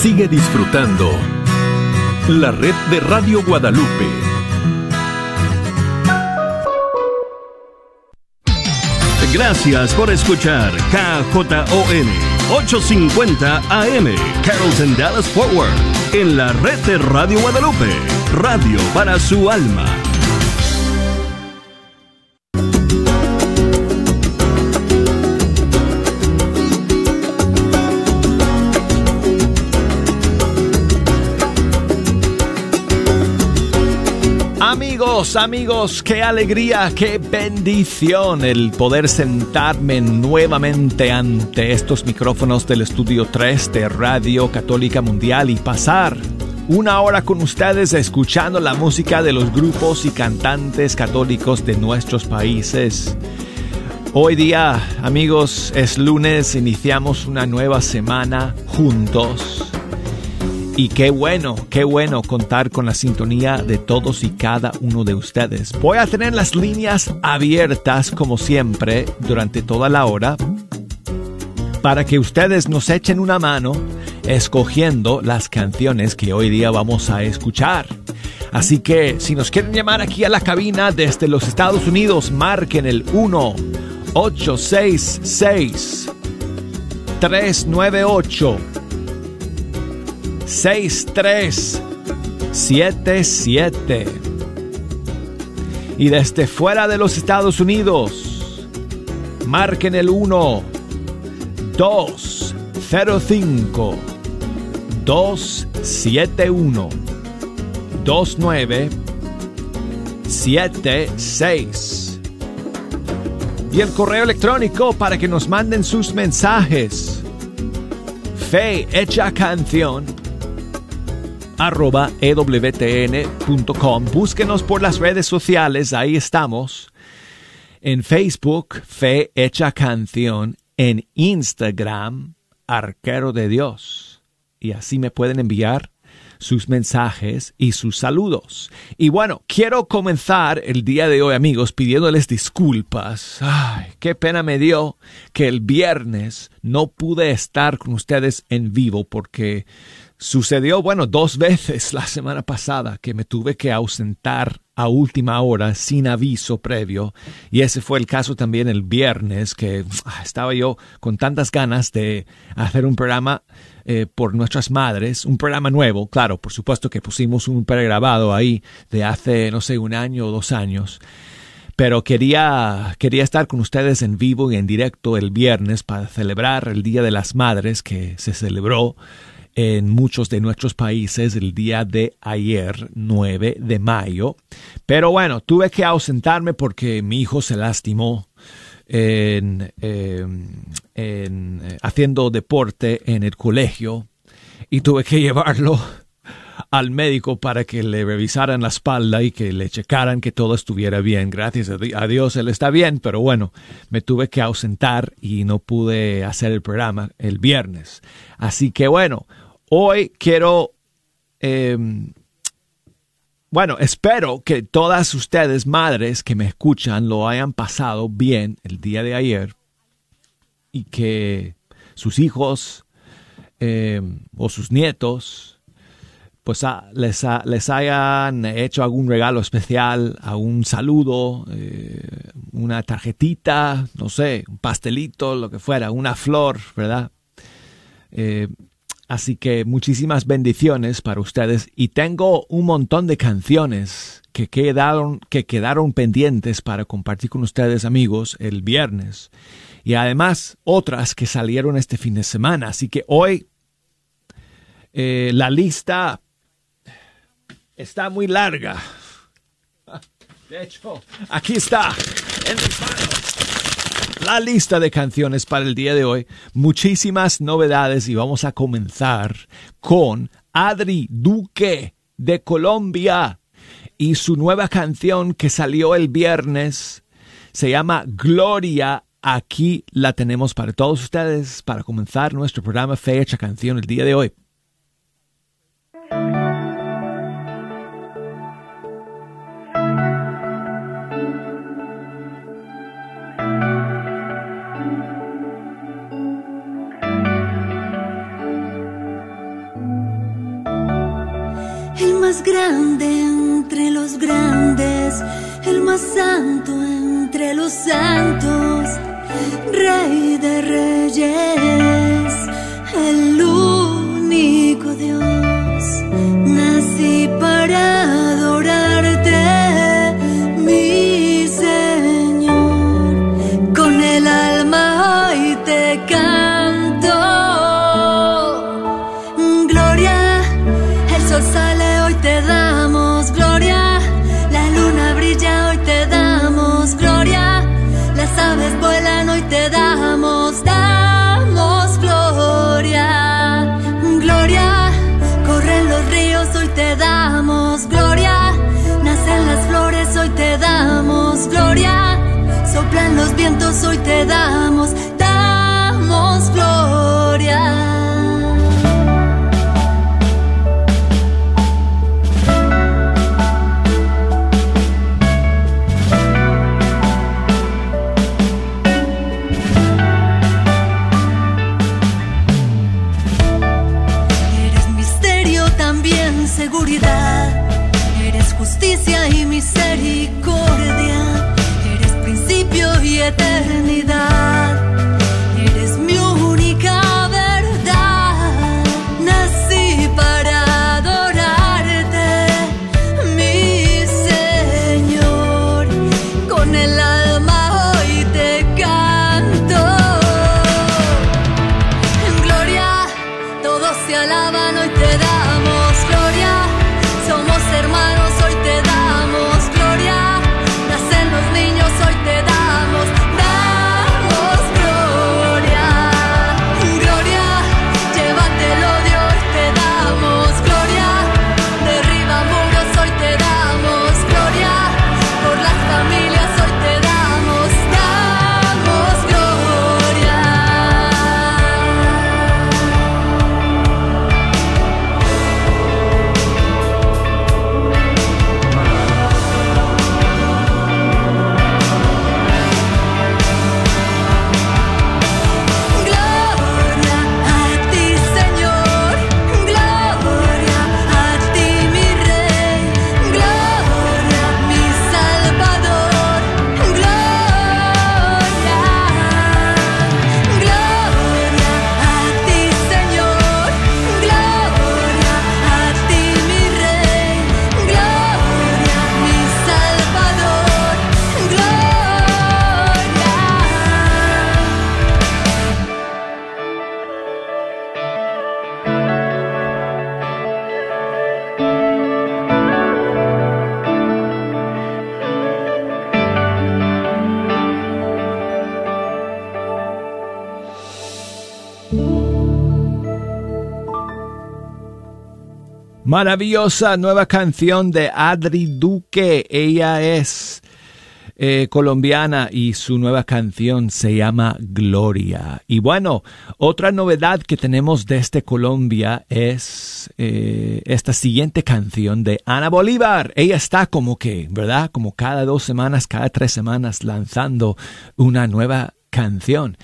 Sigue disfrutando la red de Radio Guadalupe. Gracias por escuchar KJON 850 AM Carrollton Dallas Forward en la red de Radio Guadalupe. Radio para su alma. Amigos, qué alegría, qué bendición el poder sentarme nuevamente ante estos micrófonos del Estudio 3 de Radio Católica Mundial y pasar una hora con ustedes escuchando la música de los grupos y cantantes católicos de nuestros países. Hoy día, amigos, es lunes, iniciamos una nueva semana juntos y qué bueno, qué bueno contar con la sintonía de todos y cada uno de ustedes. Voy a tener las líneas abiertas como siempre durante toda la hora para que ustedes nos echen una mano escogiendo las canciones que hoy día vamos a escuchar. Así que si nos quieren llamar aquí a la cabina desde los Estados Unidos, marquen el 1 866 398 6377. Y desde fuera de los Estados Unidos, marquen el 1 205 271 2976. Y el correo electrónico para que nos manden sus mensajes. Fe hecha canción arroba ewtn.com. Búsquenos por las redes sociales, ahí estamos. En Facebook, Fe Hecha Canción. En Instagram, Arquero de Dios. Y así me pueden enviar sus mensajes y sus saludos. Y bueno, quiero comenzar el día de hoy, amigos, pidiéndoles disculpas. Ay, qué pena me dio que el viernes no pude estar con ustedes en vivo porque Sucedió, bueno, dos veces la semana pasada que me tuve que ausentar a última hora sin aviso previo. Y ese fue el caso también el viernes que ah, estaba yo con tantas ganas de hacer un programa eh, por nuestras madres, un programa nuevo, claro, por supuesto que pusimos un pregrabado ahí de hace, no sé, un año o dos años. Pero quería, quería estar con ustedes en vivo y en directo el viernes para celebrar el Día de las Madres que se celebró en muchos de nuestros países el día de ayer, 9 de mayo. Pero bueno, tuve que ausentarme porque mi hijo se lastimó en, em, eh, haciendo deporte en el colegio y tuve que llevarlo al médico para que le revisaran la espalda y que le checaran que todo estuviera bien. Gracias a Dios él está bien, pero bueno, me tuve que ausentar y no pude hacer el programa el viernes. Así que bueno, Hoy quiero, em, bueno, espero que todas ustedes, madres que me escuchan, lo hayan pasado bien el día de ayer y que sus hijos em, o sus nietos pues ah, les, les, hayan hecho algún regalo especial, algún saludo, eh, una tarjetita, no sé, un pastelito, lo que fuera, una flor, ¿verdad? Eh, Así que muchísimas bendiciones para ustedes y tengo un montón de canciones que quedaron, que quedaron pendientes para compartir con ustedes amigos el viernes y además otras que salieron este fin de semana. Así que hoy eh, la lista está muy larga. De hecho, aquí está en la lista de canciones para el día de hoy. Muchísimas novedades y vamos a comenzar con Adri Duque de Colombia y su nueva canción que salió el viernes se llama Gloria. Aquí la tenemos para todos ustedes para comenzar nuestro programa Fecha Canción el día de hoy. Más grande entre los grandes, el más santo entre los santos, Rey de reyes, el único Dios. Vientos, hoy te damos Maravillosa nueva canción de Adri Duque. Ella es eh, colombiana y su nueva canción se llama Gloria. Y bueno, otra novedad que tenemos desde Colombia es eh, esta siguiente canción de Ana Bolívar. Ella está como que, ¿verdad? Como cada dos semanas, cada tres semanas lanzando una nueva canción.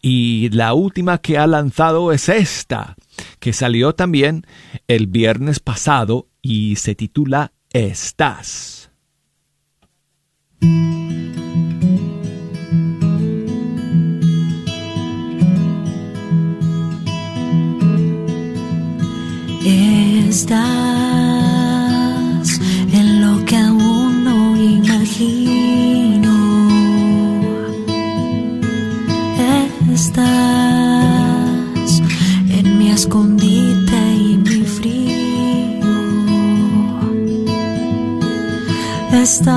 Y la última que ha lanzado es esta, que salió también el viernes pasado y se titula Estás. Escondite y mi frío. Estás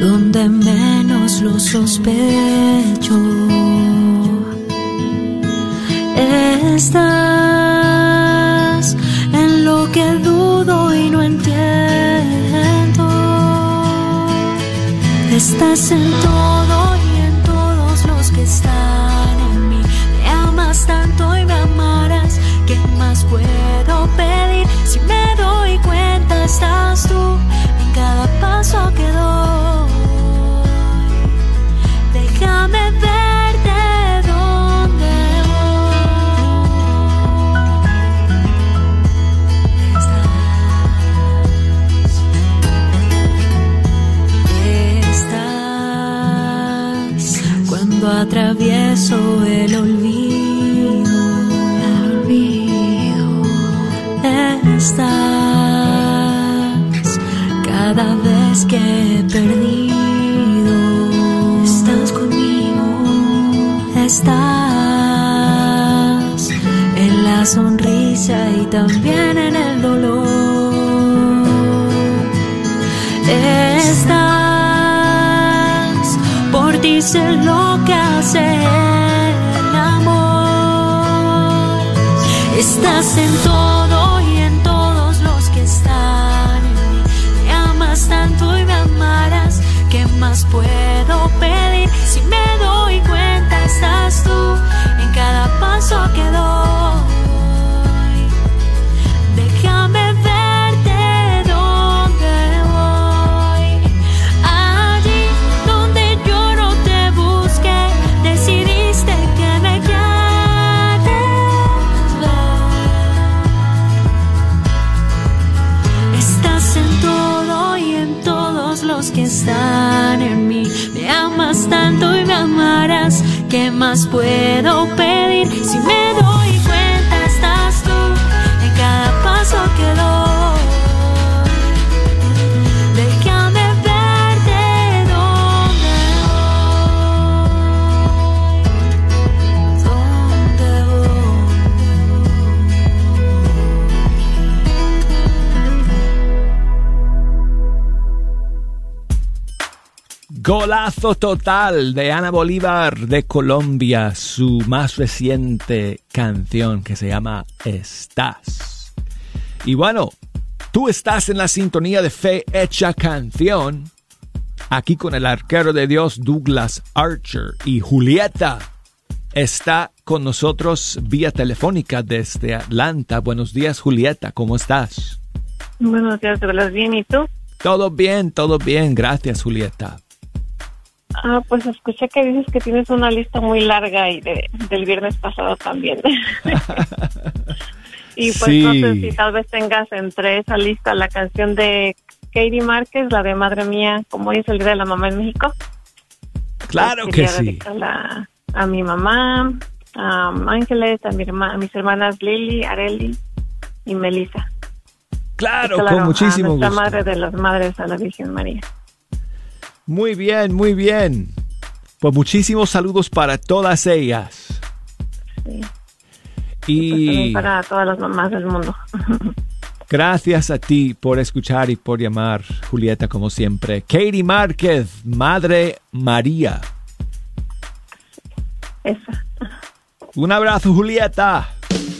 donde menos lo sospecho. Estás en lo que dudo y no entiendo. Estás en todo tanto y me amarás. ¿Qué más puedo pedir si me doy cuenta? Estás tú en cada paso que doy. Déjame verte ver. atravieso que he perdido, estás conmigo, estás en la sonrisa y también en el dolor. Estás dice lo que hace el amor. Estás en todo puedo pedir? Si me doy cuenta, estás tú en cada paso que doy. ¿Qué más puedo pedir si me Golazo total de Ana Bolívar de Colombia, su más reciente canción que se llama Estás. Y bueno, tú estás en la sintonía de Fe Hecha Canción, aquí con el arquero de Dios Douglas Archer y Julieta está con nosotros vía telefónica desde Atlanta. Buenos días Julieta, ¿cómo estás? Buenos días, ¿te bien? ¿Y tú? Todo bien, todo bien, gracias Julieta. Ah, pues escuché que dices que tienes una lista muy larga y de, del viernes pasado también. y pues no sé si tal vez tengas entre esa lista la canción de Katie Márquez, la de Madre Mía, como hoy es el Día de la Mamá en México. Claro que sí. A mi mamá, a Ángeles, a, mi a mis hermanas Lily, Areli y Melissa. Claro, con muchísimo gusto. La madre de las madres a la Virgen María. Muy bien, muy bien. Pues muchísimos saludos para todas ellas. Sí. Y, pues para todas las mamás del mundo. Gracias a ti por escuchar y por llamar, Julieta, como siempre. Katie Márquez, Madre María. Esa. Un abrazo, Julieta.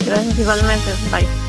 Gracias igualmente. Bye.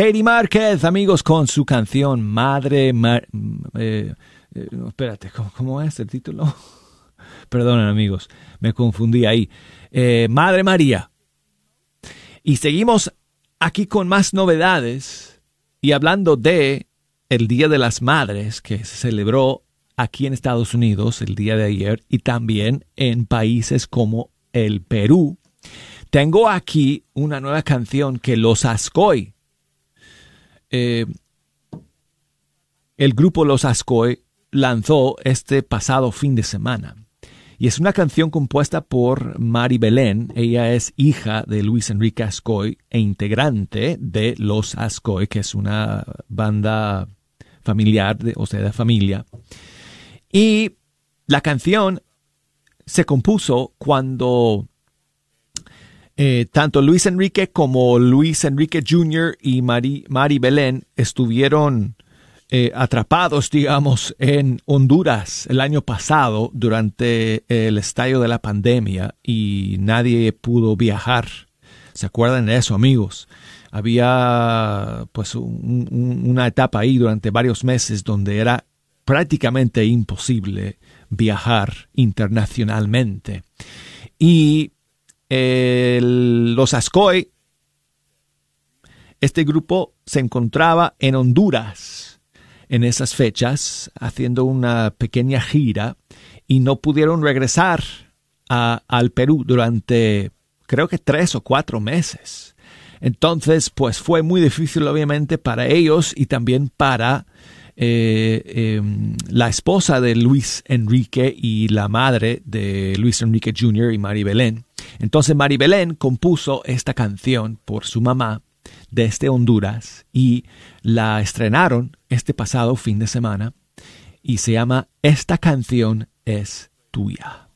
Katie Márquez, amigos, con su canción Madre... Eh, eh, espérate, ¿cómo, es el título? Perdonen, amigos, me confundí ahí. Eh, Madre María. Y seguimos aquí con más novedades y hablando de el Día de las Madres que se celebró aquí en Estados Unidos el día de ayer y también en países como el Perú. Tengo aquí una nueva canción que Los Ascoy, eh, el grupo Los Ascoy lanzó este pasado fin de semana. Y es una canción compuesta por Mari Belén. Ella es hija de Luis Enrique Ascoy e integrante de Los Ascoy, que es una banda familiar, de, o sea, de familia. Y la canción se compuso cuando eh, tanto Luis Enrique como Luis Enrique Jr. y Mari, Mari Belén estuvieron eh, atrapados, digamos, en Honduras el año pasado durante el estallo de la pandemia y nadie pudo viajar. ¿Se acuerdan de eso, amigos? Había pues una etapa ahí durante varios meses donde era prácticamente imposible viajar internacionalmente. Y los Ascoy, este grupo se encontraba en Honduras en esas fechas haciendo una pequeña gira y no pudieron regresar al Perú durante creo que tres o cuatro meses. Entonces, pues fue muy difícil obviamente para ellos y también para eh, em, la esposa de Luis Enrique y la madre de Luis Enrique Jr. y Mari Belén. Entonces Mari Belén compuso esta canción por su mamá desde Honduras y la estrenaron este pasado fin de semana y se llama Esta canción es tuya.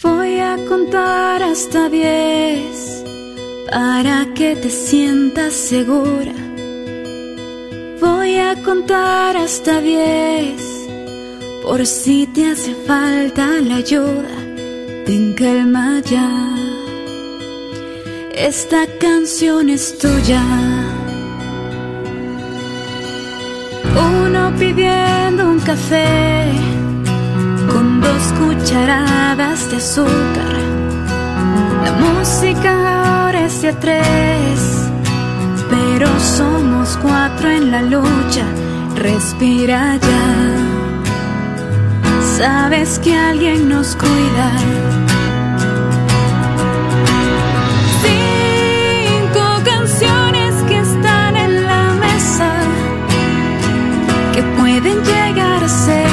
Voy a contar hasta diez para que te sientas segura. Voy a contar hasta diez por si te hace falta la ayuda, ten calma ya. Esta canción es tuya. Uno pidiendo un café con dos cucharadas de azúcar. La música ahora es de tres, pero somos cuatro en la lucha. Respira ya sabes que alguien nos cuida. Cinco canciones que están en la mesa, que pueden llegar a seis.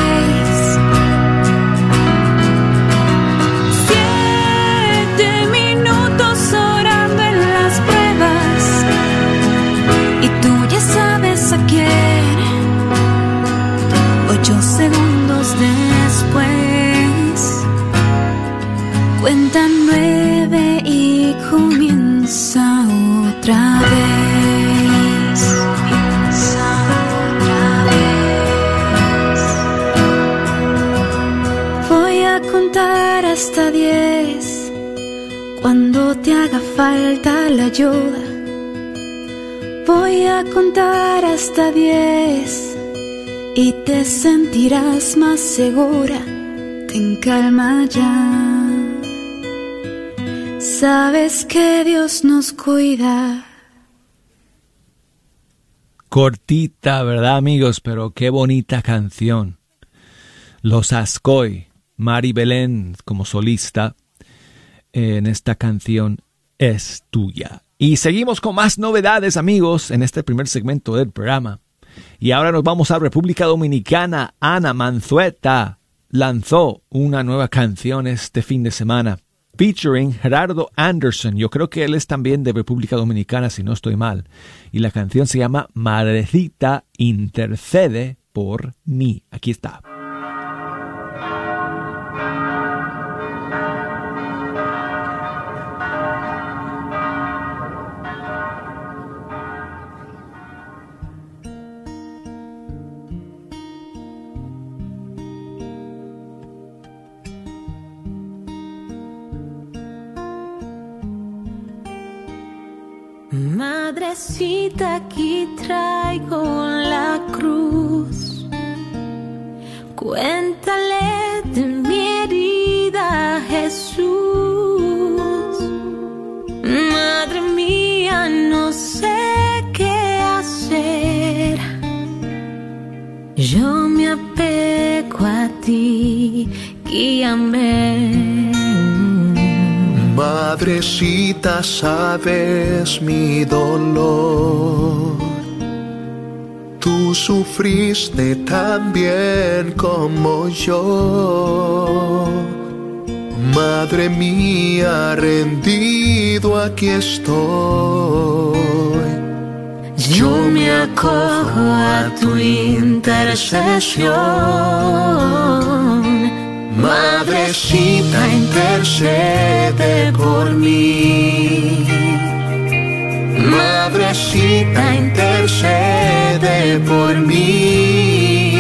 Sentirás más segura. Ten calma ya. Sabes que Dios nos cuida. Cortita, ¿verdad amigos? Pero qué bonita canción. Los Ascoy, Mari Belén como solista en esta canción es tuya. Y seguimos con más novedades amigos en este primer segmento del programa. Y ahora nos vamos a República Dominicana. Ana Manzueta lanzó una nueva canción este fin de semana featuring Gerardo Anderson. Yo creo que él es también de República Dominicana, si no estoy mal. Y la canción se llama Madrecita intercede por mí. Aquí está. Aquí traigo la cruz. Cuéntale de mi herida, Jesús. Madre mía, no sé qué hacer. Yo me apego a ti, guíame. Madrecita, sabes mi dolor. Tú sufriste tan bien como yo. Madre mía, rendido aquí estoy. Yo me acojo a tu intercesión. Madrecita, intercede por mí. Madrecita, intercede por mí.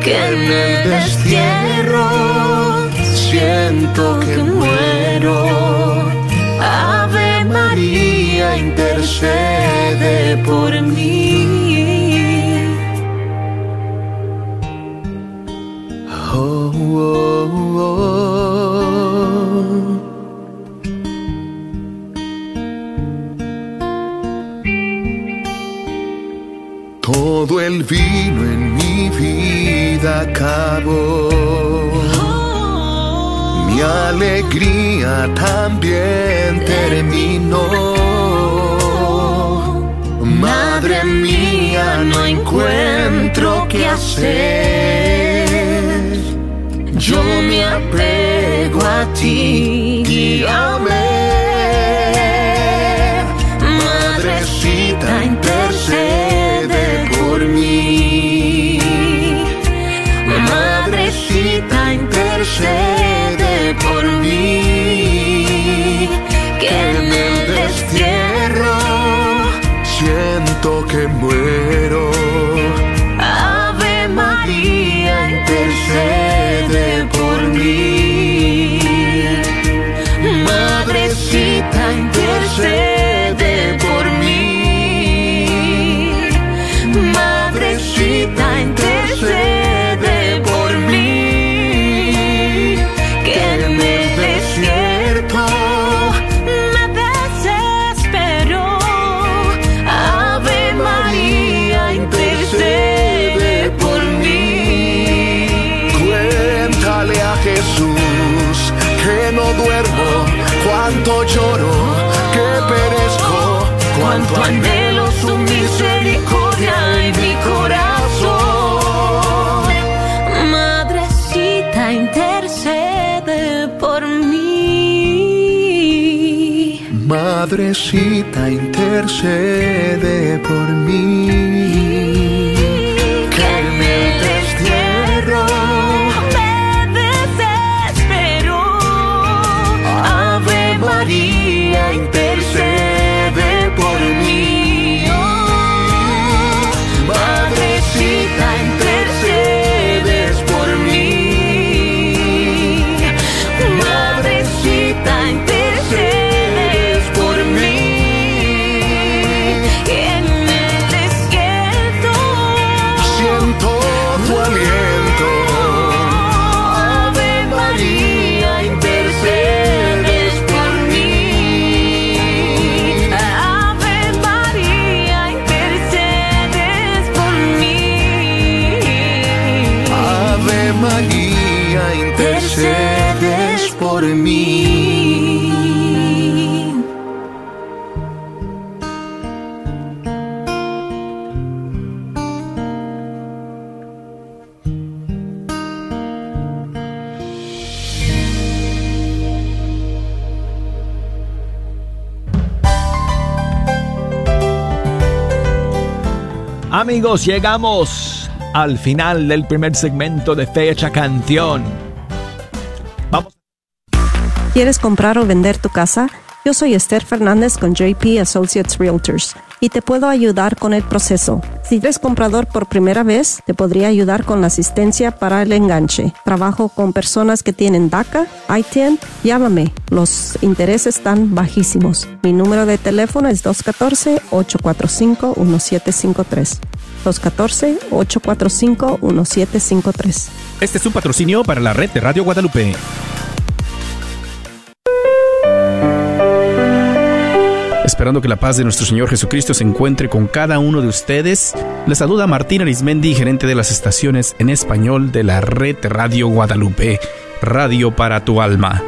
Que en el destierro siento que muero. Ave María, intercede por mí. Todo el vino en mi vida acabó. Mi alegría también terminó. Madre mía, no encuentro qué hacer. Yo me apego a ti, guíame. Madrecita, intercede por mí. Amigos, llegamos al final del primer segmento de Fecha Canción. ¿Quieres comprar o vender tu casa? Yo soy Esther Fernández con JP Associates Realtors y te puedo ayudar con el proceso. Si eres comprador por primera vez, te podría ayudar con la asistencia para el enganche. Trabajo con personas que tienen DACA, ITIN. Llámame, los intereses están bajísimos. Mi número de teléfono es 214-845-1753. 214-845-1753. Este es un patrocinio para la red de Radio Guadalupe. Esperando que la paz de nuestro Señor Jesucristo se encuentre con cada uno de ustedes, les saluda Martín Arismendi, gerente de las estaciones en español de la red Radio Guadalupe, Radio para tu alma.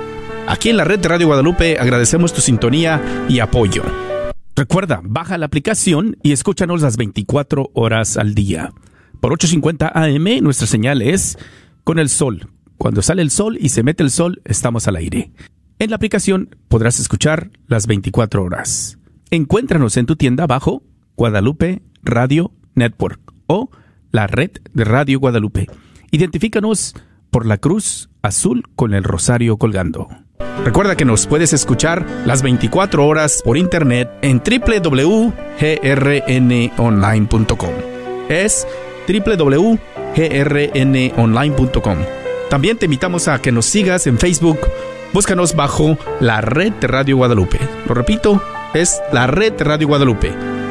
Aquí en la red de Radio Guadalupe agradecemos tu sintonía y apoyo. Recuerda, baja la aplicación y escúchanos las 24 horas al día. Por 8.50 AM nuestra señal es con el sol. Cuando sale el sol y se mete el sol, estamos al aire. En la aplicación podrás escuchar las 24 horas. Encuéntranos en tu tienda bajo Guadalupe Radio Network o la red de Radio Guadalupe. Identifícanos por la cruz azul con el rosario colgando. Recuerda que nos puedes escuchar las 24 horas por internet en www.grnonline.com. Es www.grnonline.com. También te invitamos a que nos sigas en Facebook Búscanos bajo la red de Radio Guadalupe. Lo repito, es la red de Radio Guadalupe,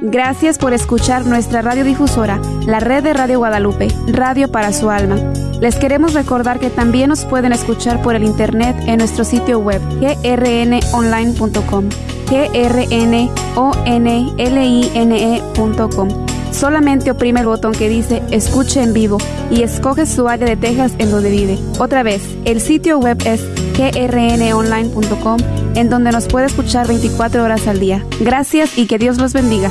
Gracias por escuchar nuestra radiodifusora, la red de Radio Guadalupe, Radio para su alma. Les queremos recordar que también nos pueden escuchar por el internet en nuestro sitio web grnonline.com, grnonline.com. Solamente oprime el botón que dice Escuche en vivo y escoge su área de Texas en donde vive. Otra vez, el sitio web es grnonline.com en donde nos puede escuchar 24 horas al día. Gracias y que Dios los bendiga.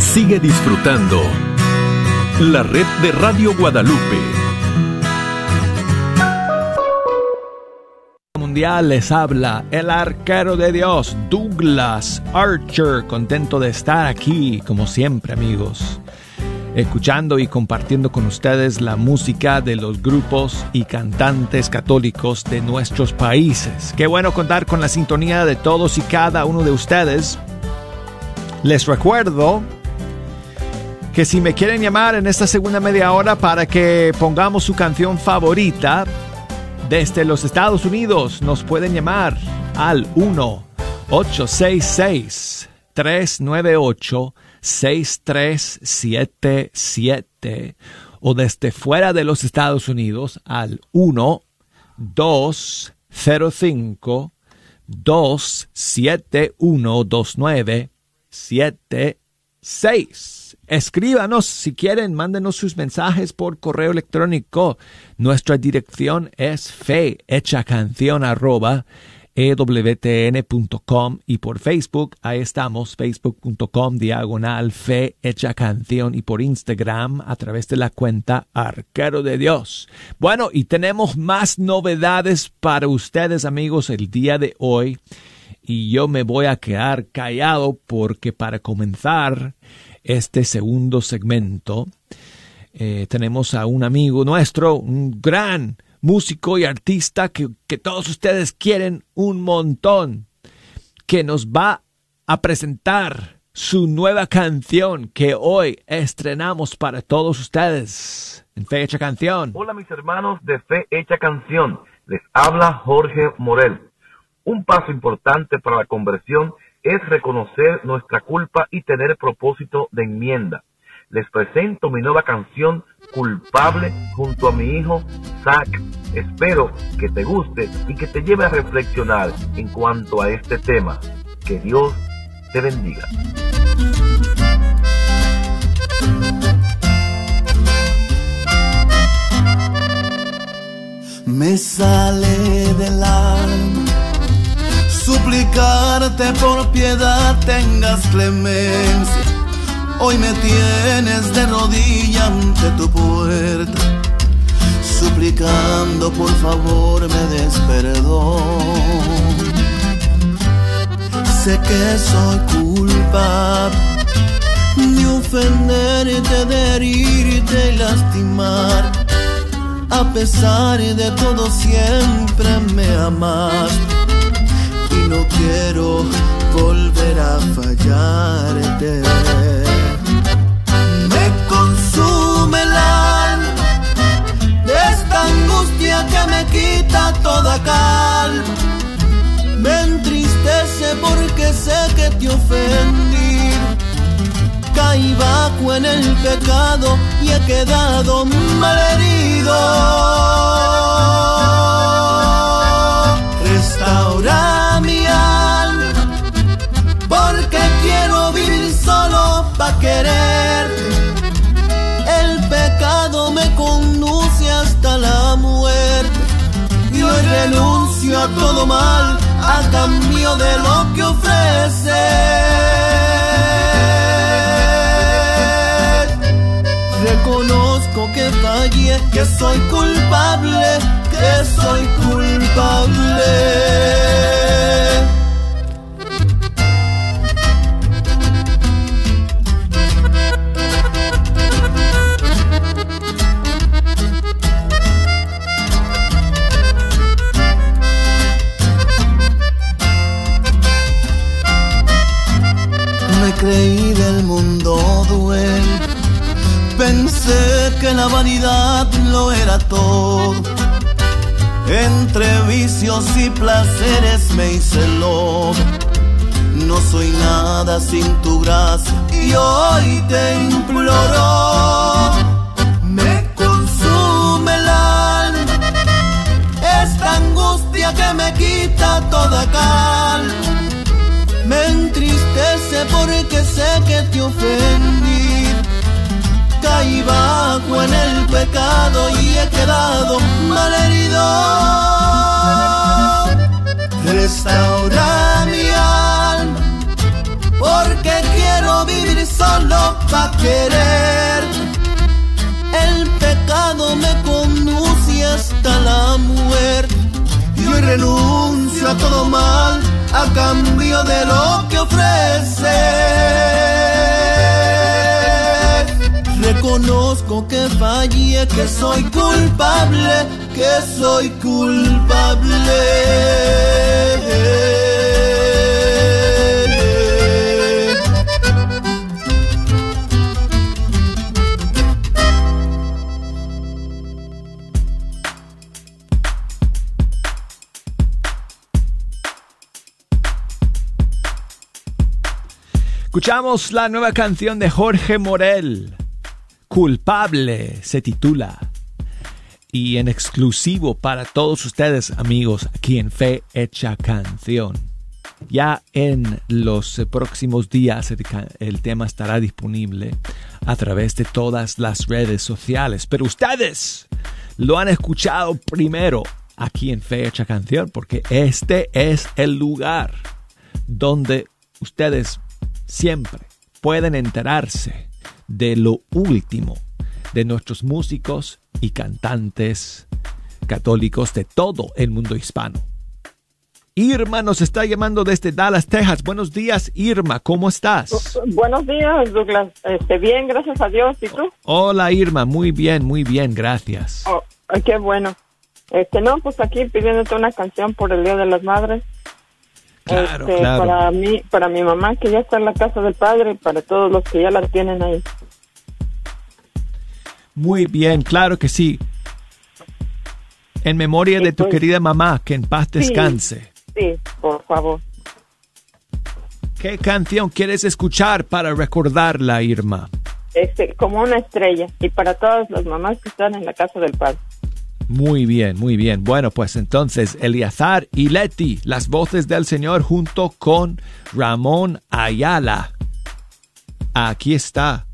Sigue disfrutando la red de Radio Guadalupe. Mundial les habla el arquero de Dios, Douglas Archer, contento de estar aquí, como siempre amigos, escuchando y compartiendo con ustedes la música de los grupos y cantantes católicos de nuestros países. Qué bueno contar con la sintonía de todos y cada uno de ustedes. Les recuerdo que si me quieren llamar en esta segunda media hora para que pongamos su canción favorita desde los Estados Unidos, nos pueden llamar al 1-866-398-6377 o desde fuera de los Estados Unidos al 1-205 271 2976 Escríbanos si quieren, mándenos sus mensajes por correo electrónico. Nuestra dirección es fe canción arroba ewtn.com y por Facebook, ahí estamos, facebook.com diagonal fe hecha canción y por Instagram a través de la cuenta Arquero de Dios. Bueno, y tenemos más novedades para ustedes amigos el día de hoy y yo me voy a quedar callado porque para comenzar este segundo segmento, Eh, tenemos a un amigo nuestro, un gran músico y artista que, todos ustedes quieren un montón, que nos va a presentar su nueva canción que hoy estrenamos para todos ustedes en Fe Hecha Canción. Hola mis hermanos de Fe Hecha Canción, les habla Jorge Morel. Un paso importante para la conversión es reconocer nuestra culpa y tener propósito de enmienda. Les presento mi nueva canción Culpable junto a mi hijo Zach. Espero que te guste y que te lleve a reflexionar en cuanto a este tema. Que Dios te bendiga. Me sale del alma suplicarte por piedad tengas clemencia. Hoy me tienes de rodilla ante tu puerta, suplicando por favor me des perdón. Sé que soy culpable de ofenderte, de herirte y lastimar. A pesar de todo siempre me amas y no quiero volver a fallarte. Me consume de esta angustia que me quita toda calma. Me entristece porque sé que te ofendí. Caí bajo en el pecado y he quedado malherido. Para quererte. El pecado me conduce hasta la muerte. Y hoy renuncio a todo mal a cambio de lo que ofrece. Reconozco que fallé, que soy culpable, que soy culpable. Que la vanidad lo era todo. Entre vicios y placeres me hice lobo. No soy nada sin tu gracia y hoy te imploro. Me consume el alma angustia que me quita toda calma. Me entristece porque sé que te ofendí. Caí bajo en el pecado y he quedado malherido. Restaura mi alma, porque quiero vivir solo para querer. El pecado me conduce hasta la muerte. Y hoy renuncio a todo mal a cambio de lo que ofrece. Reconozco que fallé, que soy culpable, que soy culpable. Escuchamos la nueva canción de Jorge Morel. Culpable se titula. Y en exclusivo para todos ustedes amigos aquí en Fe Hecha Canción. Ya en los próximos días el tema estará disponible a través de todas las redes sociales. Pero ustedes lo han escuchado primero aquí en Fe Hecha Canción porque este es el lugar donde ustedes siempre pueden enterarse de lo último de nuestros músicos y cantantes católicos de todo el mundo hispano. Irma nos está llamando desde Dallas, Texas. Buenos días, Irma, ¿cómo estás? Buenos días, Douglas. Este, bien, gracias a Dios. ¿Y tú? Hola, Irma, muy bien, muy bien, gracias. Oh, qué bueno. Este, no, pues aquí pidiéndote una canción por el Día de las Madres. Claro, Este, claro. Para mí, para mi mamá que ya está en la casa del padre para todos los que ya la tienen ahí. Muy bien, claro que sí. En memoria de tu pues- querida mamá, que en paz Sí. descanse. Sí, por favor. ¿Qué canción quieres escuchar para recordarla, Irma? Este, como una estrella y para todas las mamás que están en la casa del padre. Muy bien, muy bien. Bueno, pues entonces Eliazar y Leti, las voces del Señor junto con Ramón Ayala. Aquí está,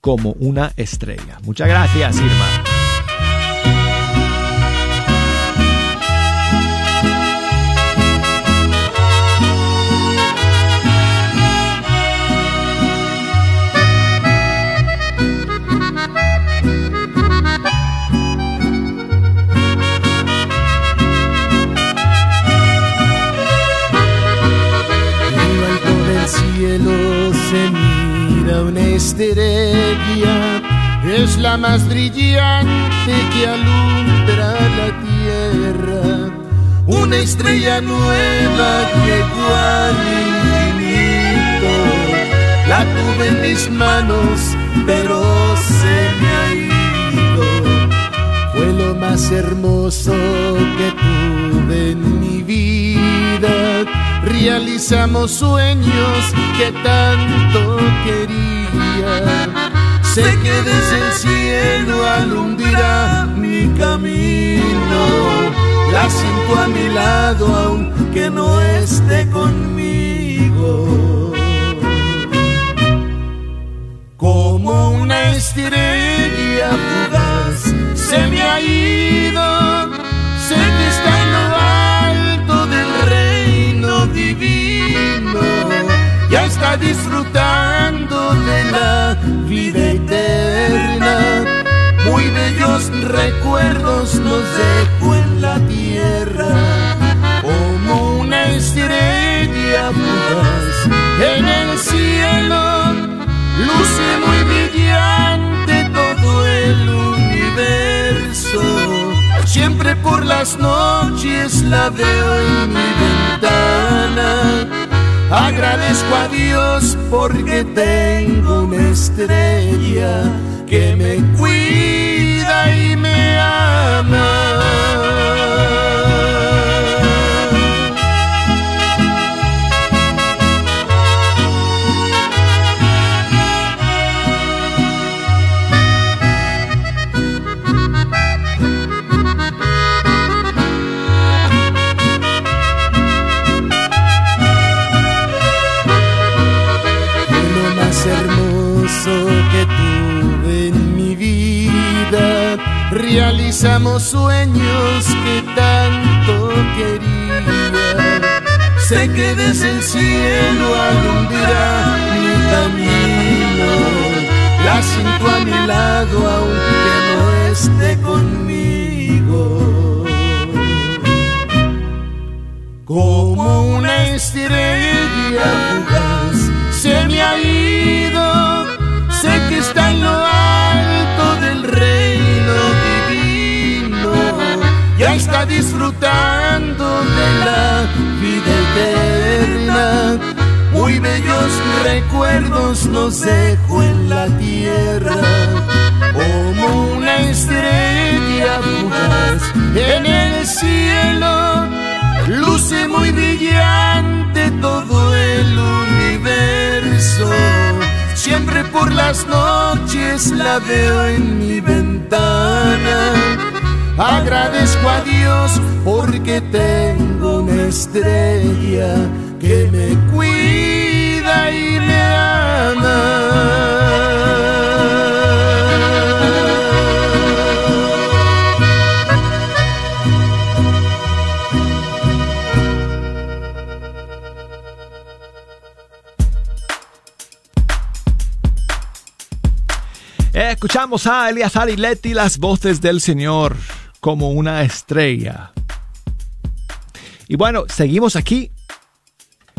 como una estrella. Muchas gracias, Irma. Estrella, es la más brillante que alumbra la tierra, una estrella nueva llegó al infinito, la tuve en mis manos, pero se me ha ido, fue lo más hermoso que tuve en mi vida. Realizamos sueños que tanto quería. Sé que desde el cielo alumbrará mi camino. La siento a mi lado aunque no esté conmigo. Como una estrella fugaz se me ha ido. Sé que está Ya está disfrutando de la vida eterna. Muy bellos recuerdos nos dejó en la tierra. Como una estrella fugaz en el cielo. Luce muy brillante todo el universo. Siempre por las noches la veo en mi ventana. Agradezco a Dios porque tengo una estrella que me cuida y me ama. Sueños que tanto quería. Sé que desde el cielo alumbrará mi camino. La siento a mi lado aunque no esté conmigo. Como una estrella fugaz se me ha ido. Sé que está en lo disfrutando de la vida eterna. Muy bellos recuerdos nos dejó en la tierra. Como una estrella fugaz en el cielo. Luce muy brillante todo el universo. Siempre por las noches la veo en mi ventana. Agradezco a Dios porque tengo una estrella que me cuida y me ama. Escuchamos a Eliazar y Leti las voces del Señor como una estrella. Y bueno, seguimos aquí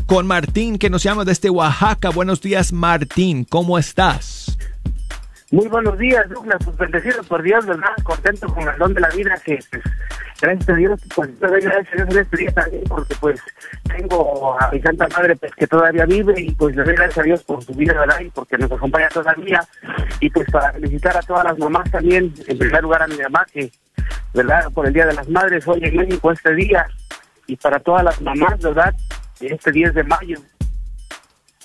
con Martín que nos llama desde Oaxaca. Buenos días Martín, ¿cómo estás? Muy buenos días, Douglas. Pues bendecido por Dios, ¿verdad? Contento con el don de la vida que, pues, gracias a Dios, pues, gracias a Dios en este día también, porque, pues, tengo a mi Santa Madre, pues, que todavía vive y, pues, le doy gracias a Dios por su vida, ¿verdad? Y porque nos acompaña todavía. Y, pues, para felicitar a todas las mamás también, en primer lugar a mi mamá, que, ¿verdad? Por el Día de las Madres, hoy en México, este día. Y para todas las mamás, ¿verdad? Este 10 de mayo,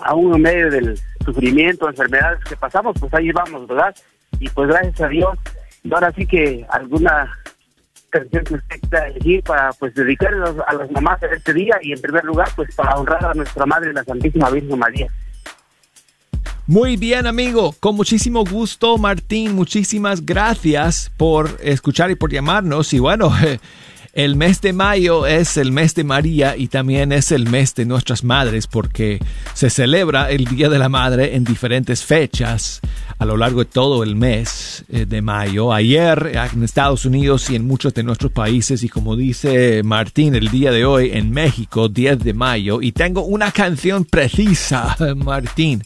aún en medio del sufrimiento, enfermedades que pasamos, pues ahí vamos, ¿verdad? Y pues gracias a Dios, y ahora sí que alguna canción que usted quiera elegir para pues dedicar a las mamás de este día y en primer lugar pues para honrar a nuestra Madre la Santísima Virgen María. Muy bien, amigo. Con muchísimo gusto, Martín. Muchísimas gracias por escuchar y por llamarnos. Y bueno, El mes de mayo es el mes de María y también es el mes de nuestras madres porque se celebra el Día de la Madre en diferentes fechas a lo largo de todo el mes eh, de mayo. Ayer en Estados Unidos y en muchos de nuestros países y como dice Martín el día de hoy en México 10 de mayo y tengo una canción precisa Martín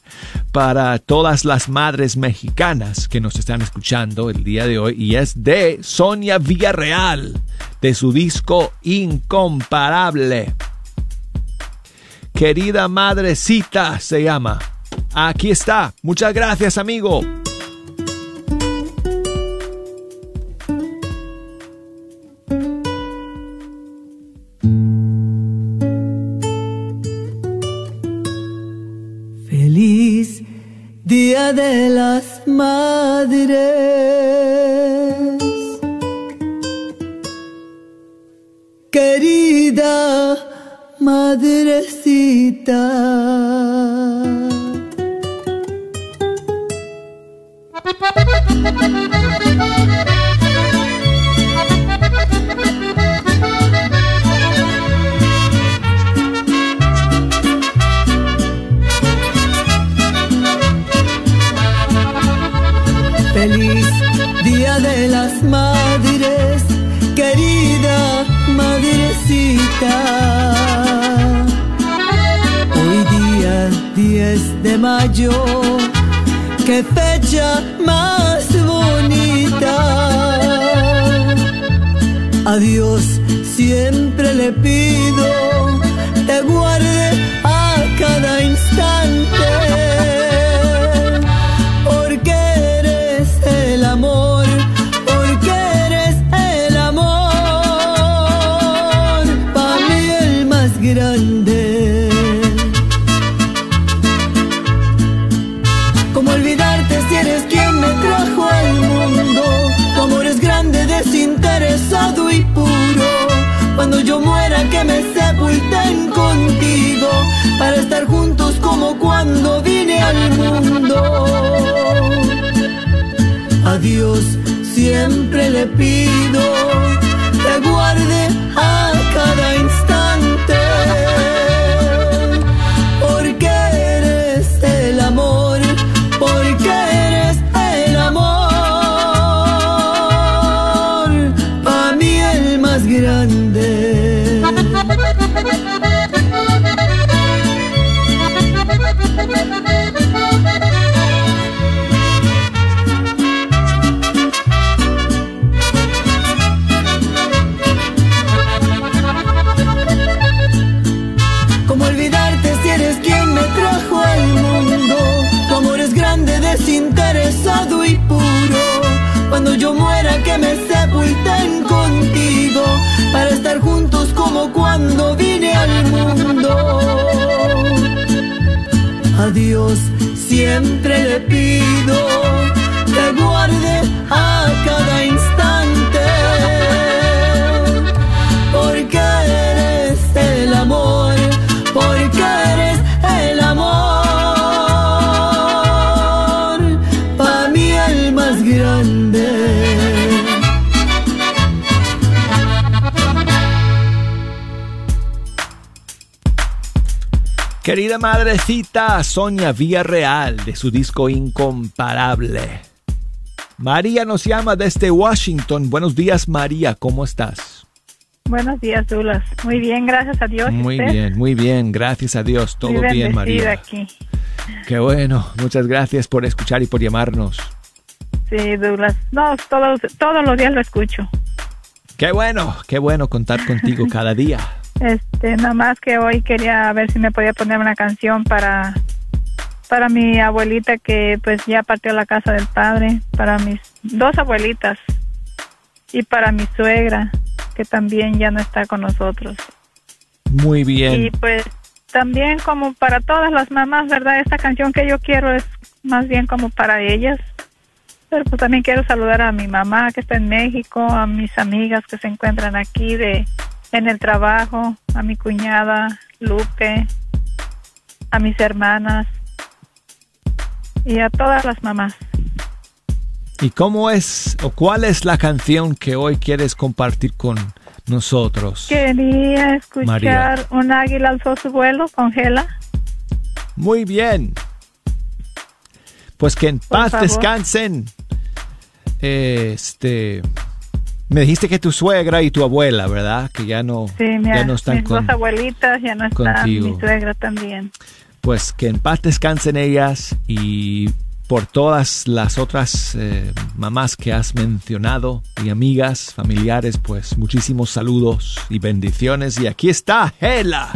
para todas las madres mexicanas que nos están escuchando el día de hoy y es de Sonia Villarreal de su disco Incomparable. Querida madrecita se llama. Aquí está. Muchas gracias, amigo. Le pido Dios siempre le pido que guarde a Querida madrecita Sonia Villarreal de su disco Incomparable. María nos llama desde Washington. Buenos días María, ¿cómo estás? Buenos días, Dulas. Muy bien, gracias a Dios. ¿Y Muy usted? bien, muy bien. Gracias a Dios. Todo Muy bien, María. aquí. Qué bueno. Muchas gracias por escuchar y por llamarnos. Sí, Douglas. No, todos, todos los días lo escucho. Qué bueno, qué bueno contar contigo cada día. Este, nada más que hoy quería ver si me podía poner una canción para para mi abuelita que pues ya partió a la casa del padre, para mis dos abuelitas y para mi suegra que también ya no está con nosotros. Muy bien. Y pues también como para todas las mamás, ¿verdad? Esta canción que yo quiero es más bien como para ellas. Pero pues también quiero saludar a mi mamá que está en México, a mis amigas que se encuentran aquí de en el trabajo, a mi cuñada Lupe, a mis hermanas y a todas las mamás. ¿Y cómo es o cuál es la canción que hoy quieres compartir con nosotros? Quería escuchar María. un águila alzó su vuelo, congela. Muy bien. Pues que en paz favor. descansen. Este. Me dijiste que tu suegra y tu abuela, ¿verdad? Que ya no, Sí, mi- ya no están mis con. dos abuelitas ya no están, contigo. mi suegra también. Pues que en paz descansen ellas y por todas las otras eh, mamás que has mencionado y amigas, familiares, pues muchísimos saludos y bendiciones. Y aquí está Hela.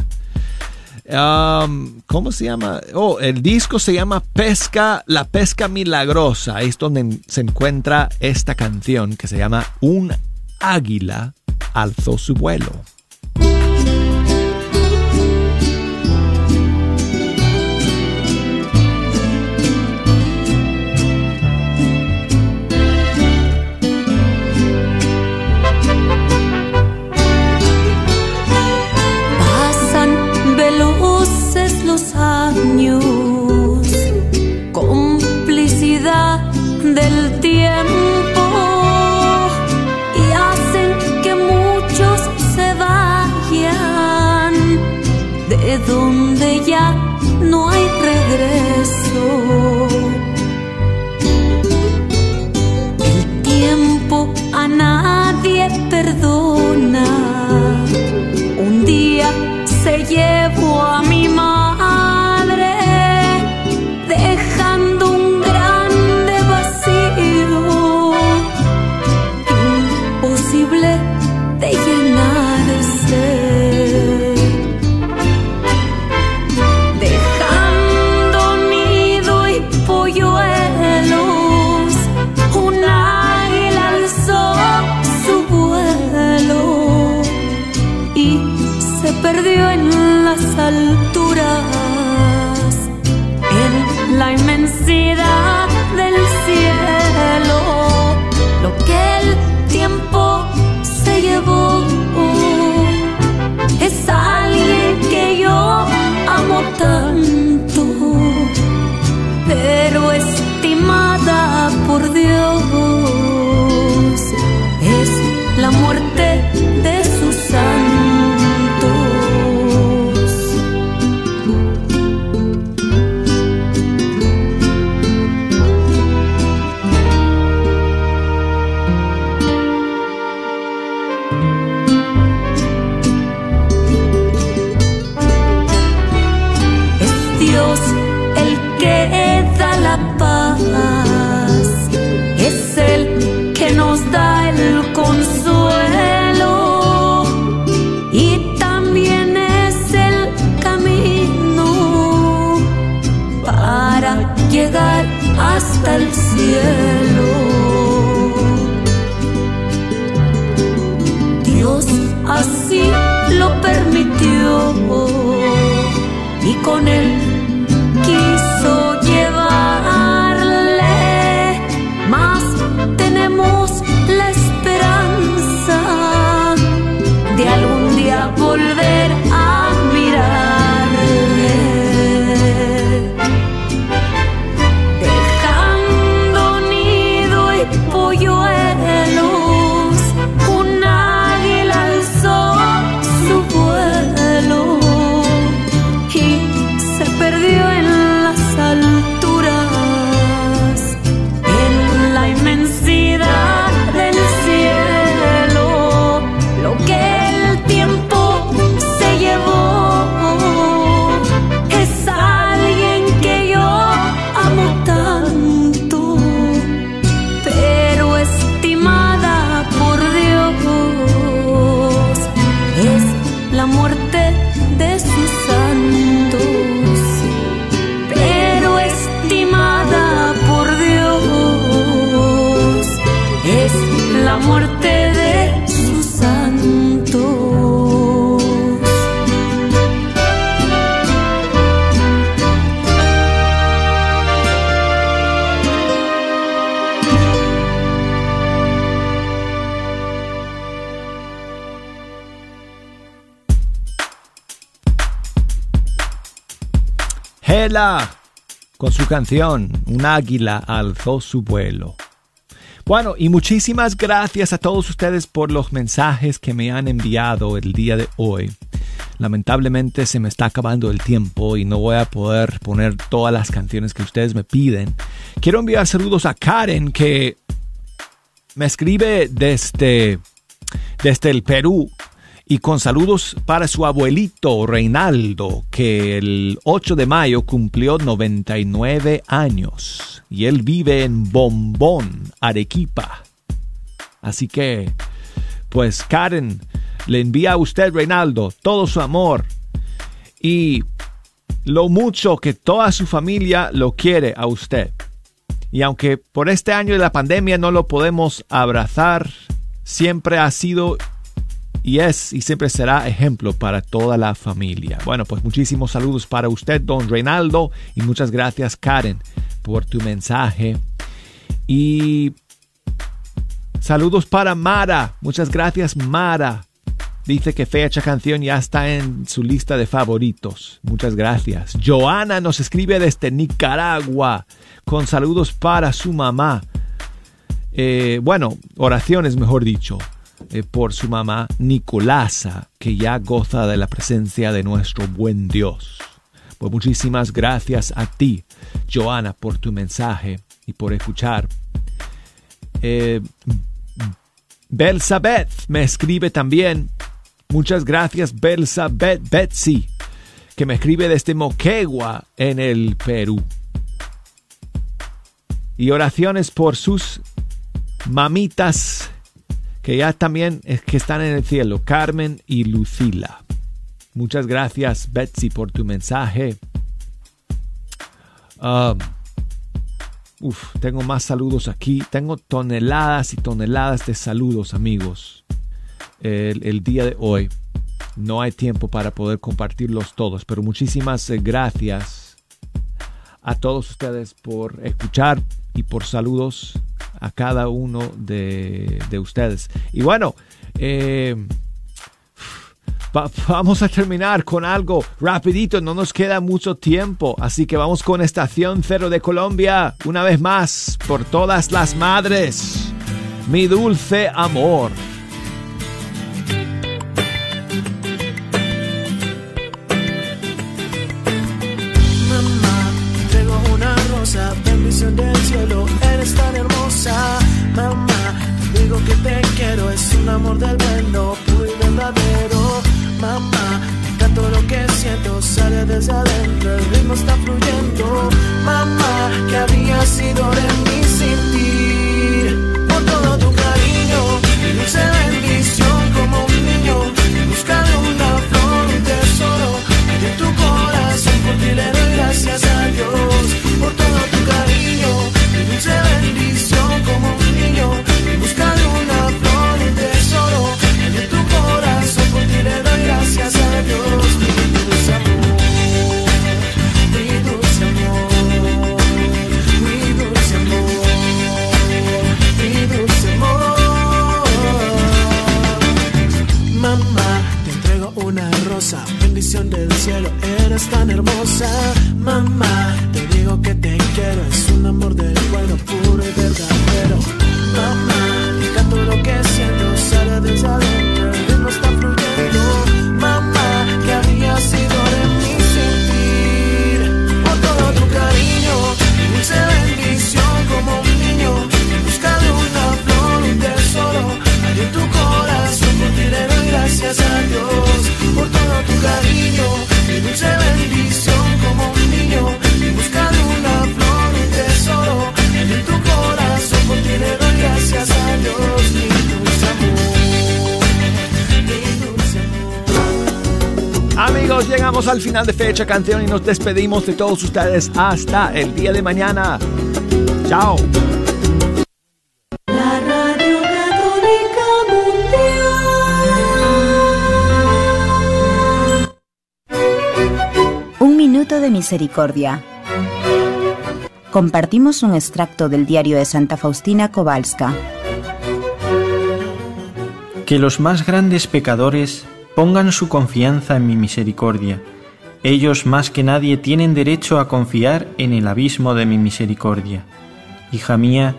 Um, ¿Cómo se llama? Oh, el disco se llama Pesca, la pesca milagrosa. Ahí es donde se encuentra esta canción que se llama Un águila alzó su vuelo. Con su canción Un águila alzó su vuelo. Bueno, y muchísimas gracias a todos ustedes por los mensajes que me han enviado el día de hoy. Lamentablemente se me está acabando el tiempo y no voy a poder poner todas las canciones que ustedes me piden. Quiero enviar saludos a Karen que me escribe desde, desde el Perú y con saludos para su abuelito Reinaldo, que el 8 de mayo cumplió 99 años y él vive en Bombón, Arequipa. Así que, pues Karen le envía a usted, Reinaldo, todo su amor y lo mucho que toda su familia lo quiere a usted. Y aunque por este año de la pandemia no lo podemos abrazar, siempre ha sido y es y siempre será ejemplo para toda la familia. Bueno, pues muchísimos saludos para usted, don Reinaldo, y muchas gracias, Karen, por tu mensaje. Y saludos para Mara, muchas gracias, Mara. Dice que fecha canción ya está en su lista de favoritos. Muchas gracias. Joana nos escribe desde Nicaragua con saludos para su mamá. Eh, bueno, oraciones mejor dicho. Eh, por su mamá Nicolasa, que ya goza de la presencia de nuestro buen Dios. Pues muchísimas gracias a ti, Joana, por tu mensaje y por escuchar. Eh, Belsabeth me escribe también. Muchas gracias, Belsabeth Betsy, que me escribe desde Moquegua, en el Perú. Y oraciones por sus mamitas que ya también es que están en el cielo, Carmen y Lucila. Muchas gracias, Betsy, por tu mensaje. Uf, tengo más saludos aquí. Tengo toneladas y toneladas de saludos, amigos. El, el, día de hoy. No hay tiempo para poder compartirlos todos, pero muchísimas eh, gracias a todos ustedes por escuchar y por saludos a cada uno de, ustedes. Y bueno, eh, vamos a terminar con algo rapidito, no nos queda mucho tiempo, así que vamos con Estación Cero de Colombia, una vez más, por todas las madres, mi dulce amor. Del cielo, eres tan hermosa, mamá. Digo que te quiero, es un amor del bueno, puro y verdadero, mamá. Canto lo que siento, sale desde adentro, el ritmo está fluyendo, mamá. Que había sido de mí sin ti, por todo tu cariño, dulce bendición como un niño, buscando una flor, un tesoro, en tu corazón, por ti le doy gracias a Dios, cariño, mi dulce bendición al final de fecha canción y nos despedimos de todos ustedes hasta el día de mañana. Chao. La Radio Católica Mundial. Un minuto de misericordia. Compartimos un extracto del diario de Santa Faustina Kowalska. Que los más grandes pecadores pongan su confianza en mi misericordia, Ellos más que nadie tienen derecho a confiar en el abismo de mi misericordia. Hija mía,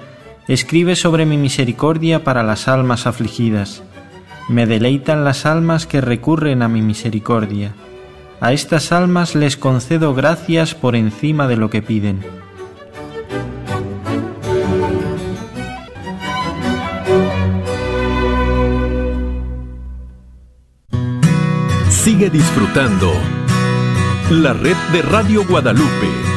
escribe sobre mi misericordia para las almas afligidas. Me deleitan las almas que recurren a mi misericordia. A estas almas les concedo gracias por encima de lo que piden. Sigue disfrutando la red de Radio Guadalupe.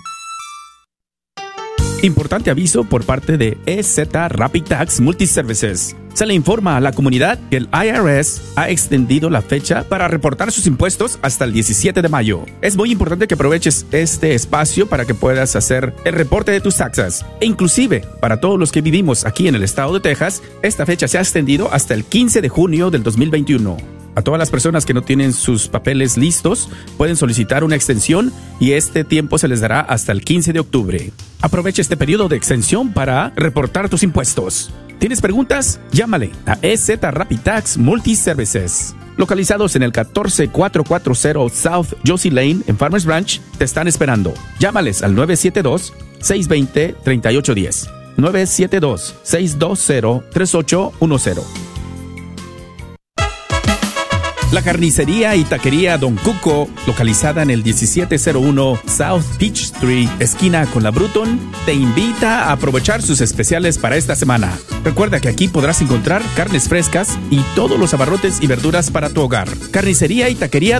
Importante aviso por parte de EZ Rapid Tax Multiservices. Se le informa a la comunidad que el IRS ha extendido la fecha para reportar sus impuestos hasta el 17 de mayo. Es muy importante que aproveches este espacio para que puedas hacer el reporte de tus taxas. E inclusive, para todos los que vivimos aquí en el estado de Texas, esta fecha se ha extendido hasta el 15 de junio del 2021. A todas las personas que no tienen sus papeles listos pueden solicitar una extensión y este tiempo se les dará hasta el 15 de octubre. Aprovecha este periodo de extensión para reportar tus impuestos. ¿Tienes preguntas? Llámale a EZ Rapid Tax Multiservices. Localizados en el 14440 South Josie Lane en Farmers Branch, te están esperando. Llámales al 972-620-3810. 972-620-3810. La carnicería y taquería Don Cuco, localizada en el 1701 South Peach Street, esquina con la Bruton, te invita a aprovechar sus especiales para esta semana. Recuerda que aquí podrás encontrar carnes frescas y todos los abarrotes y verduras para tu hogar. Carnicería y taquería Don